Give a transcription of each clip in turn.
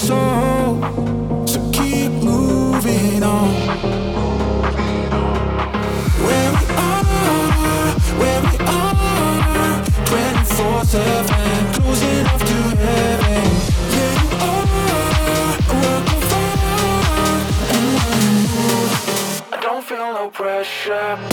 So, So keep moving on. Where we are, where we are, 24 7, close enough to heaven. You are you I don't feel no pressure.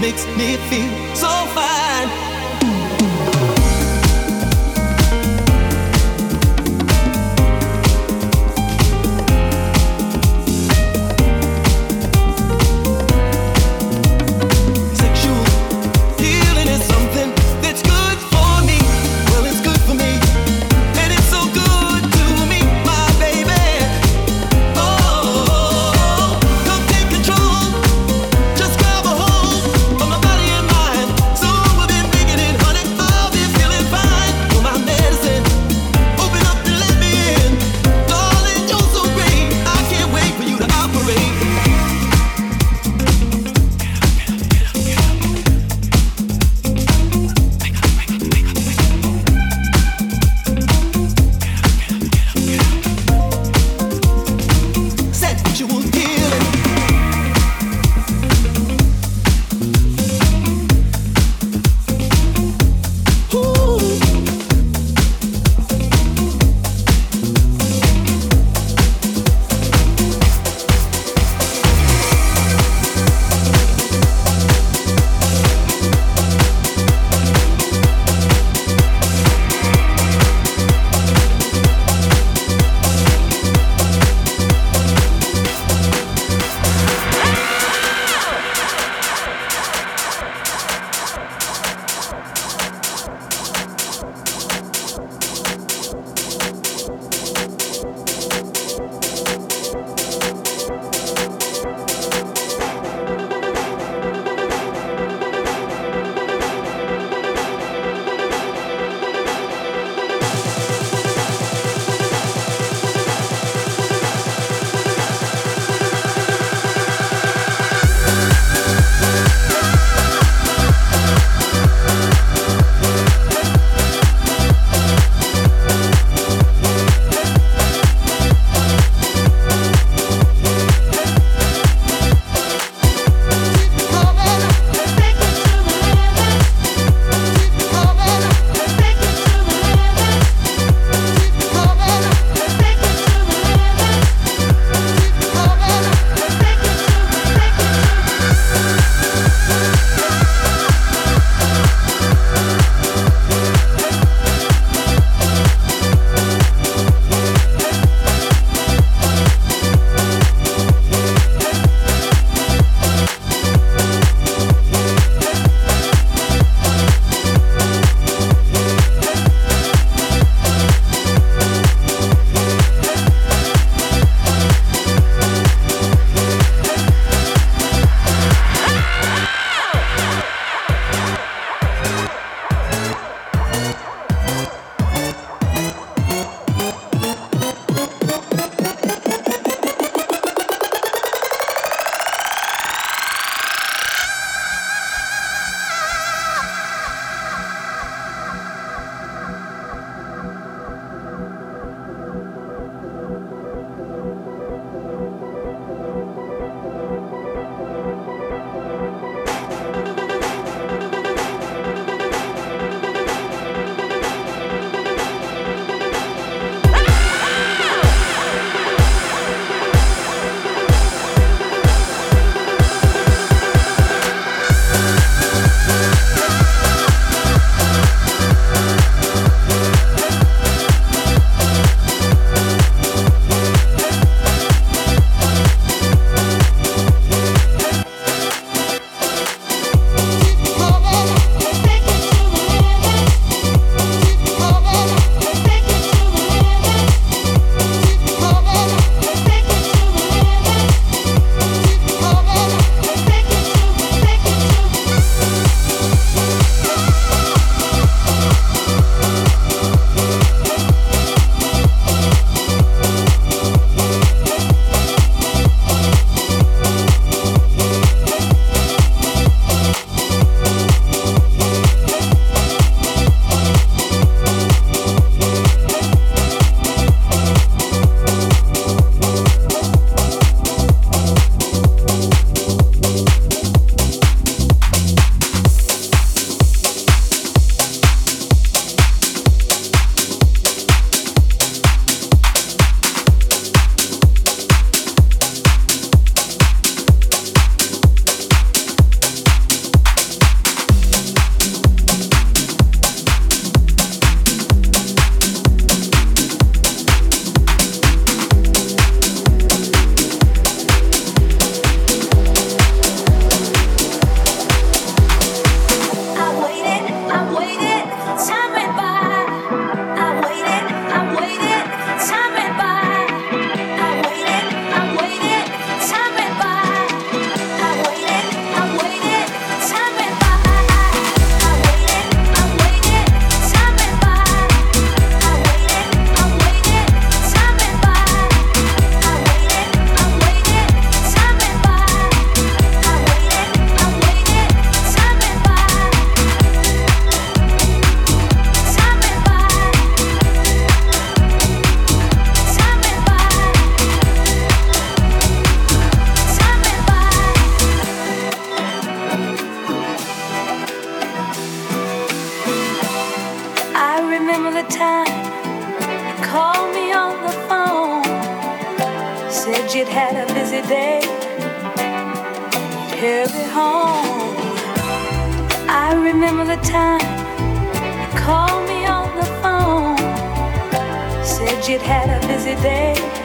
makes me feel so fine. The time you called me on the phone. Said you'd had a busy day. You'd hurry home. I remember the time you called me on the phone. Said you'd had a busy day.